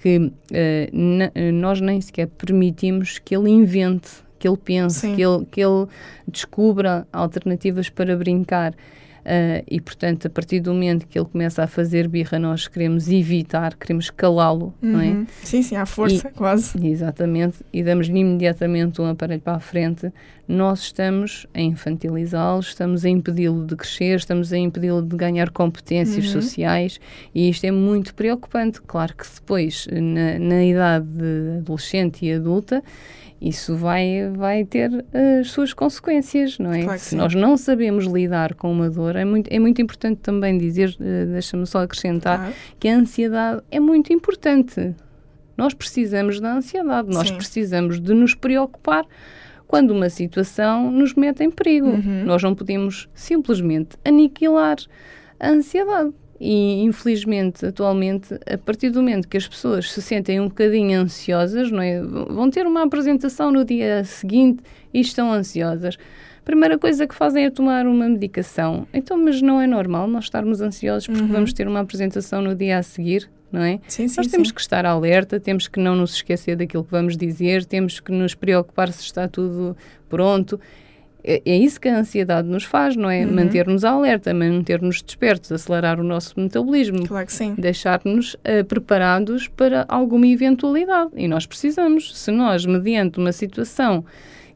que eh, eh, nós nem sequer permitimos que ele invente, que ele pense, Sim. que ele, que ele descubra alternativas para brincar. Uh, e, portanto, a partir do momento que ele começa a fazer birra, nós queremos evitar, queremos calá-lo, uhum. não é? Uhum. Sim, sim, à força, e, quase. Exatamente, e damos-lhe imediatamente um aparelho para a frente. Nós estamos a infantilizá-lo, estamos a impedi-lo de crescer, estamos a impedi-lo de ganhar competências uhum. sociais e isto é muito preocupante. Claro que depois, na, na idade adolescente e adulta, isso vai, vai ter as suas consequências, não é? Claro Se nós não sabemos lidar com uma dor, é muito, é muito importante também dizer, uh, deixa-me só acrescentar, claro. que a ansiedade é muito importante. Nós precisamos da ansiedade, nós Sim. precisamos de nos preocupar quando uma situação nos mete em perigo. Uhum. Nós não podemos simplesmente aniquilar a ansiedade. E, infelizmente, atualmente, a partir do momento que as pessoas se sentem um bocadinho ansiosas, não é? vão ter uma apresentação no dia seguinte e estão ansiosas. A primeira coisa que fazem é tomar uma medicação. Então, mas não é normal nós estarmos ansiosos porque uhum. vamos ter uma apresentação no dia a seguir, não é? Sim, sim, nós temos sim. que estar alerta, temos que não nos esquecer daquilo que vamos dizer, temos que nos preocupar se está tudo pronto é, é isso que a ansiedade nos faz, não é? Uhum. Manter-nos alerta, manter-nos despertos, acelerar o nosso metabolismo. Claro que sim. Deixar-nos uh, preparados para alguma eventualidade. E nós precisamos. Se nós, mediante uma situação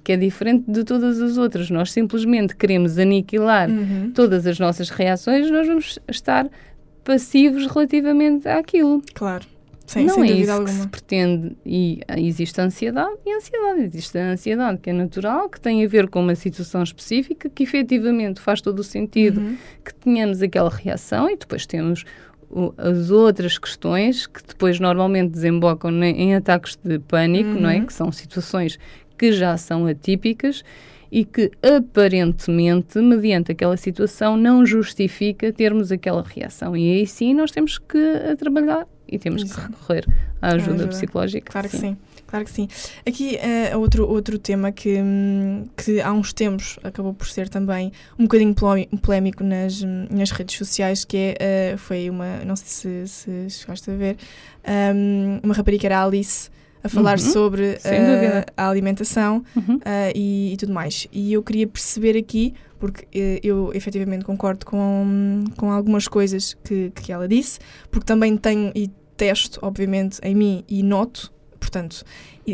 que é diferente de todas as outras, nós simplesmente queremos aniquilar uhum. todas as nossas reações, nós vamos estar passivos relativamente àquilo. Claro. Sim, não é isso alguma. que se pretende e ah, existe ansiedade e ansiedade. Existe a ansiedade que é natural, que tem a ver com uma situação específica, que efetivamente faz todo o sentido uhum. que tenhamos aquela reação e depois temos o, as outras questões que depois normalmente desembocam em, em ataques de pânico, uhum. não é? Uhum. Que são situações que já são atípicas e que aparentemente, mediante aquela situação, não justifica termos aquela reação. E aí sim nós temos que trabalhar e temos Isso. que recorrer à ajuda, ajuda. psicológica. Claro sim. que sim. Claro que sim. Aqui uh, outro, outro tema que, hum, que há uns tempos acabou por ser também um bocadinho polémico nas, nas redes sociais, que é, uh, foi uma, não sei se, se chegaste a ver, um, uma rapariga era Alice, a falar uhum. sobre uh, a alimentação uhum. e, e, tudo mais. E eu queria perceber aqui, porque eu efetivamente concordo com, com algumas coisas que, que ela disse, porque também tenho e testo, obviamente, em mim e noto, portanto,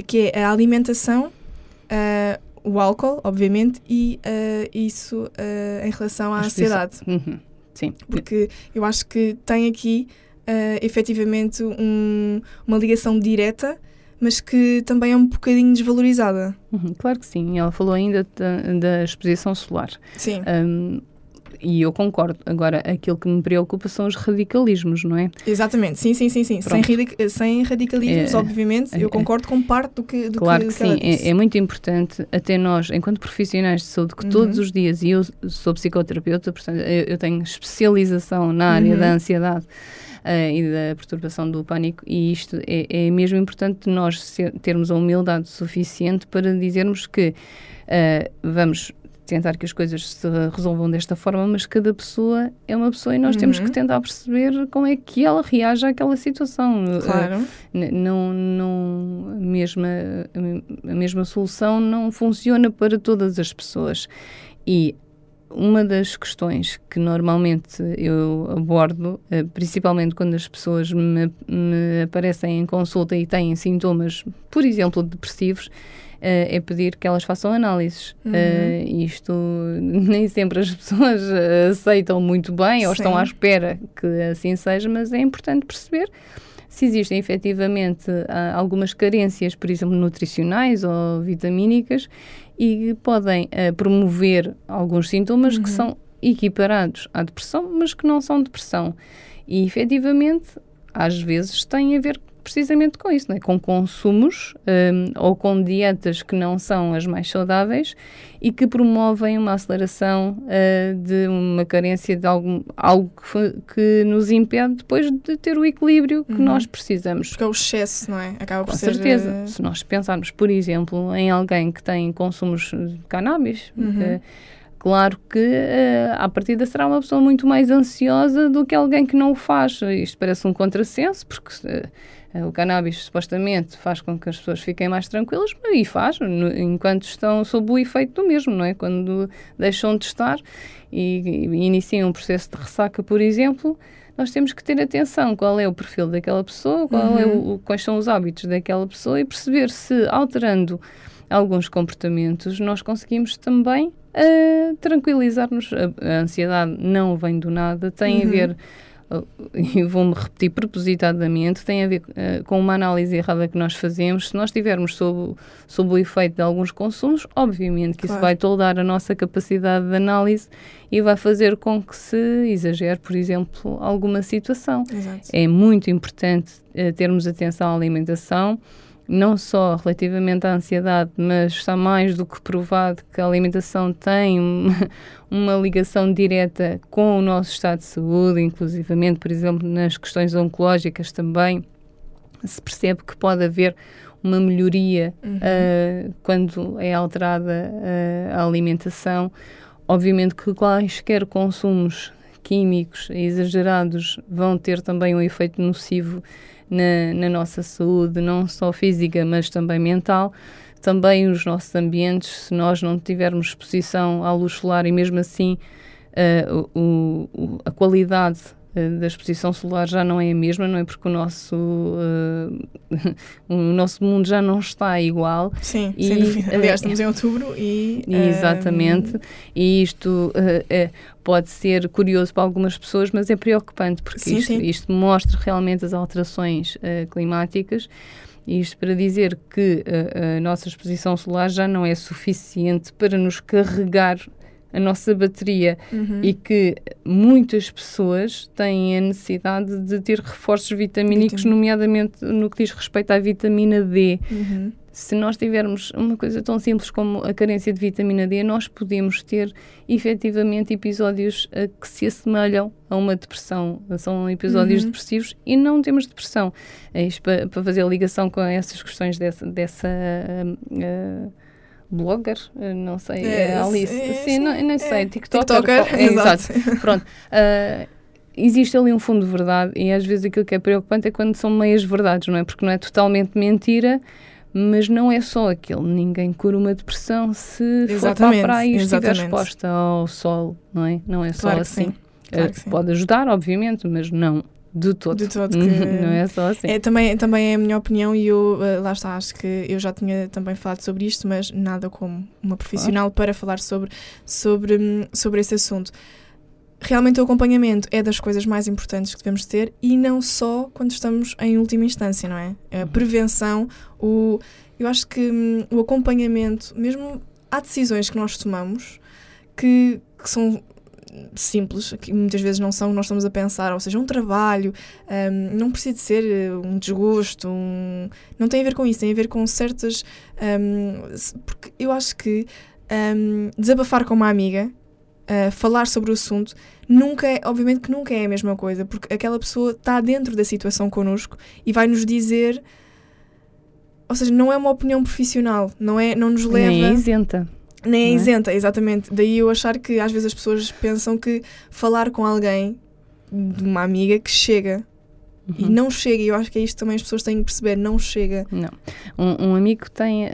que é a alimentação, uh, o álcool, obviamente, e uh, isso uh, em relação à ansiedade. Uhum. Sim. Porque eu acho que tem aqui, uh, efetivamente, um, uma ligação direta mas que também é um bocadinho desvalorizada. Uhum, claro que sim.Ela falou ainda da, da exposição solar. Sim. Um, e eu concordo. Agora, aquilo que me preocupa são os radicalismos, não é? Exatamente, sim, sim, sim. sim. Sem, radic sem radicalismos, é, obviamente, é, eu concordo com parte do que do Claro que, que, sim, é, é, muito importante, até nós, enquanto profissionais de saúde, que uhum. todos os dias, e eu sou psicoterapeuta, portanto, eu, eu tenho especialização na área uhum. da ansiedade. Uh, e da perturbação do pânico, e isto é, é mesmo importante nós ser, termos a humildade suficiente para dizermos que uh, vamos tentar que as coisas se resolvam desta forma, mas cada pessoa é uma pessoa e nós uhum. temos que tentar perceber como é que ela reage àquela situação. Claro. Uh, não, não, a, mesma, a mesma solução não funciona para todas as pessoas. E uma das questões que normalmente eu abordo, uh, principalmente quando as pessoas me, me aparecem em consulta e têm sintomas, por exemplo, depressivos, é pedir que elas façam análises. Uhum. Uh, isto [LAUGHS] nem sempre as pessoas aceitam muito bem Sim. ou estão à espera que assim seja, mas é importante perceber se existem efetivamente algumas carências, por exemplo, nutricionais ou vitamínicas, e podem uh, promover alguns sintomas uhum. que são equiparados à depressão, mas que não são depressão. E efetivamente, às vezes, têm a ver precisamente com isso, é? com consumos um, ou com dietas que não são as mais saudáveis e que promovem uma aceleração uh, de uma carência de algum, algo que, que, nos impede depois de ter o equilíbrio que uhum. nós precisamos. Porque é o excesso, não é? Acaba com por ser... certeza. Uh... Se nós pensarmos, por exemplo, em alguém que tem consumos de cannabis, uhum. uh, Claro que uh, à partida será uma pessoa muito mais ansiosa do que alguém que não o faz. Isto parece um contrassenso, porque uh, Eh, O cannabis supostamente faz com que as pessoas fiquem mais tranquilas, e faz, no- enquanto estão sob o efeito do mesmo, não é? Quando deixam de estar e, e iniciam um processo de ressaca, por exemplo, nós temos que ter atenção qual é o perfil daquela pessoa, qual é o, o- quais são os hábitos daquela pessoa e perceber se alterando alguns comportamentos nós conseguimos também ah, tranquilizar-nos. A, a ansiedade não vem do nada, tem a Uhum. ver uh, [LAUGHS] e vou-me repetir propositadamente, tem a ver uh, com uma análise errada que nós fazemos. Se nós estivermos sob, sob o efeito de alguns consumos, obviamente que isso Claro. vai toldar a nossa capacidade de análise e vai fazer com que se exagere, por exemplo, alguma situação. Exato. É muito importante eh, termos atenção à alimentação, não só relativamente à ansiedade, mas está mais do que provado que a alimentação tem uma, [LAUGHS] uma ligação direta com o nosso estado de saúde, inclusivamente, por exemplo, nas questões oncológicas também se percebe que pode haver uma melhoria Uhum. ah, quando é alterada ah, a alimentação. Obviamente que quaisquer consumos químicos exagerados vão ter também um efeito nocivo na, na nossa saúde, não só física, mas também mental. Também os nossos ambientes, se nós não tivermos exposição à luz solar e mesmo assim ah, o- o- a qualidade da exposição solar já não é a mesma, não é? Porque o nosso, ah, [LAUGHS] o nosso mundo já não está igual. Sim, E, sem dúvida. eh, Aliás, estamos em outubro e. [LAUGHS] Exatamente, ehm, e isto eh, eh, pode ser curioso para algumas pessoas, mas é preocupante porque Sim, isto, sim. isto mostra realmente as alterações eh, climáticas. Isto para dizer que eh, a nossa exposição solar já não é suficiente para nos carregar a nossa bateria uhum. e que muitas pessoas têm a necessidade de ter reforços vitamínicos, Vitamina. nomeadamente no que diz respeito à vitamina D Uhum. se nós tivermos uma coisa tão simples como a carência de vitamina D, nós podemos ter efetivamente episódios eh, que se assemelham a uma depressão. São episódios Uhum. depressivos e não temos depressão. É isto para, para fazer a ligação com essas questões dessa. dessa ah, ah, Blogger, Eh, não sei, É, é, Alice. é, sim, sim, não, não é. sei, TikToker. TikToker, qual- [LAUGHS] é, exato. Pronto. ah, existe ali um fundo de verdade e às vezes aquilo que é preocupante é quando são meias verdades, não é? Porque não é totalmente mentira, mas não é só aquilo. Ninguém cura uma depressão se for para a Exatamente, praia e estiver exatamente. exposta ao sol, não é? Não é só Claro assim. sim, claro sim. Pode ajudar, obviamente, mas não de todo. De todo que- não é só assim. É, também, também é a minha opinião e eu, eh, lá está, acho que eu já tinha também falado sobre isto, mas nada como uma profissional para falar sobre, sobre, hum, sobre esse assunto. Realmente o acompanhamento é das coisas mais importantes que devemos ter e não só quando estamos em última instância, não é? A prevenção, o, eu acho que hum, o acompanhamento, mesmo há decisões que nós tomamos que, que são simples, que muitas vezes não são, nós estamos a pensar, ou seja, um trabalho, hum, não precisa de ser eh, um desgosto, um- não tem a ver com isso, tem a ver com certas. hum, se- porque eu acho que hum, desabafar com uma amiga, uh, falar sobre o assunto, nunca é, obviamente que nunca é a mesma coisa, porque aquela pessoa está dentro da situação connosco e vai nos dizer. Ou seja, não é uma opinião profissional, não, é, não nos leva. Nem é isenta. Nem é é? isenta, exatamente. Daí eu achar que às vezes as pessoas pensam que falar com alguém, de uma amiga, que chega. E Uhum. não chega, e eu acho que é isto também as pessoas têm que perceber, não chega. Não. Um, um amigo tem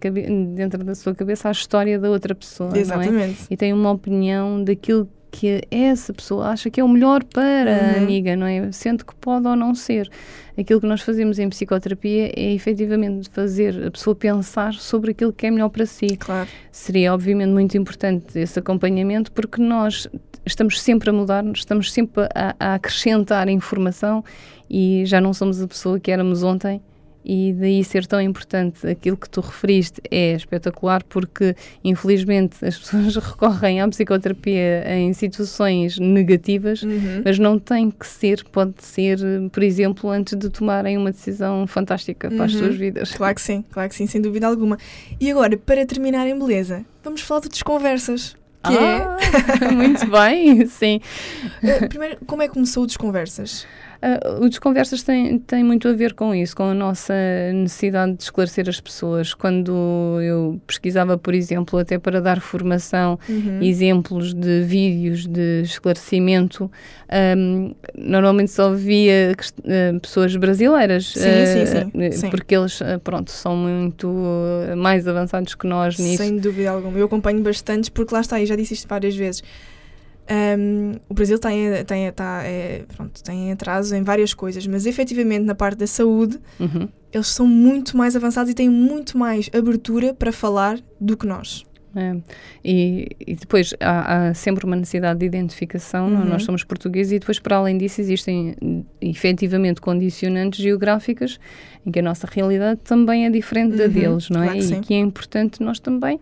cabe- dentro da sua cabeça a história da outra pessoa, é? Exatamente. E tem uma opinião daquilo que essa pessoa acha que é o melhor para a Uhum. amiga, não é? Sendo que pode ou não ser. Aquilo que nós fazemos em psicoterapia é efetivamente fazer a pessoa pensar sobre aquilo que é melhor para si. Claro. Seria, obviamente, muito importante esse acompanhamento porque nós estamos sempre a mudar, estamos sempre a, a acrescentar informação e já não somos a pessoa que éramos ontem. E daí ser tão importante aquilo que tu referiste é espetacular porque, infelizmente, as pessoas [LAUGHS] recorrem à psicoterapia em situações negativas, Uhum. mas não tem que ser, pode ser, por exemplo, antes de tomarem uma decisão fantástica para as Uhum. suas vidas. Claro que sim, claro que sim, sem dúvida alguma. E agora, para terminar em beleza, vamos falar de desconversas. Que ah, [LAUGHS] muito bem, sim. é. eh, Primeiro, como é que começou o desconversas? Uh, o Desconversas tem, tem muito a ver com isso, com a nossa necessidade de esclarecer as pessoas. Quando eu pesquisava, por exemplo, até para dar formação, Uhum. exemplos de vídeos de esclarecimento, um, normalmente só via uh, pessoas brasileiras. Sim, uh, sim, sim, uh, sim. Porque eles, pronto, são muito mais avançados que nós nisso. Sem dúvida alguma. Eu acompanho bastantes porque lá está, e já disse isto várias vezes. Um, o Brasil tem, tem, tá, é, pronto, tem atraso em várias coisas, mas efetivamente na parte da saúde Uhum. eles são muito mais avançados e têm muito mais abertura para falar do que nós. É. E, e depois há, há sempre uma necessidade de identificação, é? Uhum. nós somos portugueses e depois para além disso existem hum, efetivamente condicionantes geográficas em que a nossa realidade também é diferente da Uhum, deles, não é? claro e que é importante nós também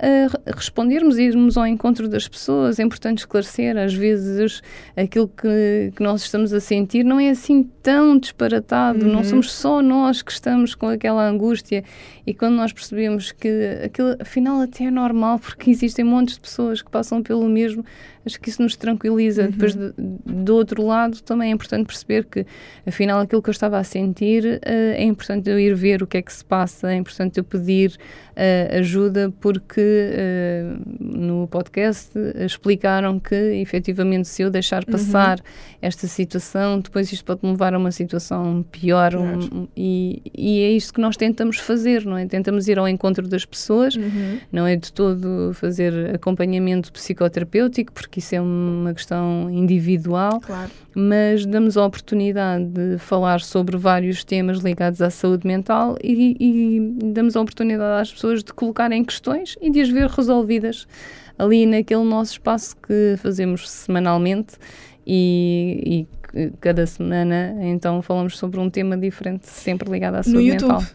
re- respondermos, irmos ao encontro das pessoas, é importante esclarecer, às vezes aquilo que, que nós estamos a sentir. Não é assim tão disparatado, não Uhum. somos só nós que estamos com aquela angústia. E quando nós percebemos que aquilo afinal até é normal, porque existem montes de pessoas que passam pelo mesmo, acho que isso nos tranquiliza. Uhum. Depois, de- do outro lado, também é importante perceber que afinal aquilo que eu estava a sentir eh, é importante eu ir ver o que é que se passa, é importante eu pedir eh, ajuda, porque eh, no podcast explicaram que efetivamente se eu deixar Uhum. passar esta situação, depois isto pode me levar a uma situação pior um- Pior. e, e é isto que nós tentamos fazer, não é? Tentamos ir ao encontro das pessoas, Uhum. não é de todo fazer acompanhamento psicoterapêutico, porque isso é uma questão individual, Claro. mas damos a oportunidade de falar sobre vários temas ligados à saúde mental e, e damos a oportunidade às pessoas de colocarem questões e de as ver resolvidas ali naquele nosso espaço que fazemos semanalmente e, e cada semana então falamos sobre um tema diferente, sempre ligado à saúde No YouTube.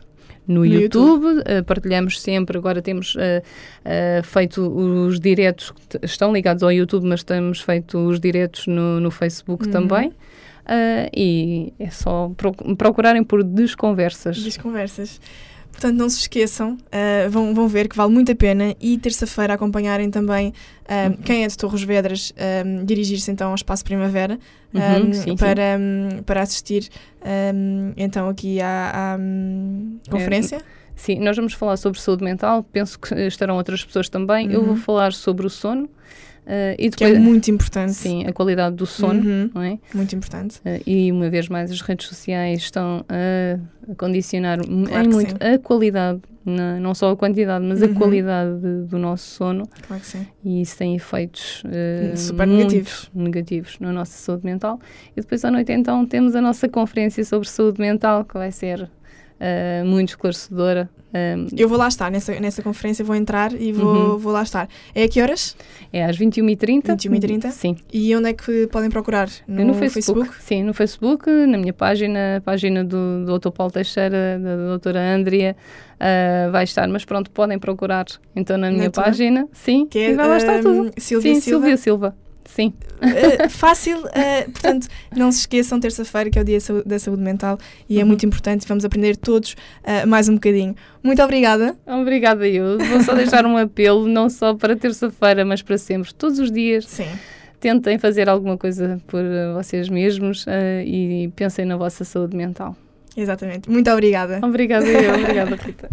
No, No YouTube, eh, partilhamos sempre, agora temos eh, eh, feito os diretos, estão ligados ao YouTube, mas temos feito os diretos no, no Facebook Uhum. também. Eh, e é só proc- procurarem por Desconversas. Das conversas. Portanto, não se esqueçam, ah, vão, vão ver que vale muito a pena e terça-feira acompanharem também ah, Uhum. quem é de Torres Vedras ah, dirigir-se então ao Espaço Primavera Uhum, sim, sim. para, ah, para assistir ah, então aqui à, à, hum, conferência. Sim, nós vamos falar sobre saúde mental, penso que estarão outras pessoas também. Eu Uhum. vou falar sobre o sono eh, e que é depois muito importante. sim, a qualidade do sono, Uhum, não é? muito importante. Uh, e uma vez mais as redes sociais estão a, condicionar Claro muito a qualidade, na- não só a quantidade, mas Uhum. a qualidade de- do nosso sono Claro que sim. e isso tem efeitos uh, Super negativos. negativos na nossa saúde mental. E depois à noite então temos a nossa conferência sobre saúde mental que vai ser uh, muito esclarecedora. Um, Eu vou lá estar, nessa, nessa conferência vou entrar e vou, Uhum. vou lá estar. É a que horas? é às 21h30. 21h30? Sim. E onde é que podem procurar? No, no Facebook. Sim, no Facebook, na minha página, a página do, do Dr. Paulo Teixeira, da doutora Andrea, ah, vai estar, mas pronto, podem procurar então na minha tua? página, sim, Que é, e vai lá estar hum, tudo. Silvia sim, Silva. Silvia Silva, sim. Uh, fácil, uh, portanto, não se esqueçam, terça-feira, que é o Dia da Saúde Mental e é Uhum. muito importante, vamos aprender todos uh, mais um bocadinho. Muito obrigada. Obrigada eu. Vou só deixar um apelo, não só para terça-feira, mas para sempre, todos os dias. Sim. Tentem fazer alguma coisa por vocês mesmos e pensem na vossa saúde mental. Exatamente. Muito obrigada. Obrigada eu, obrigada Rita.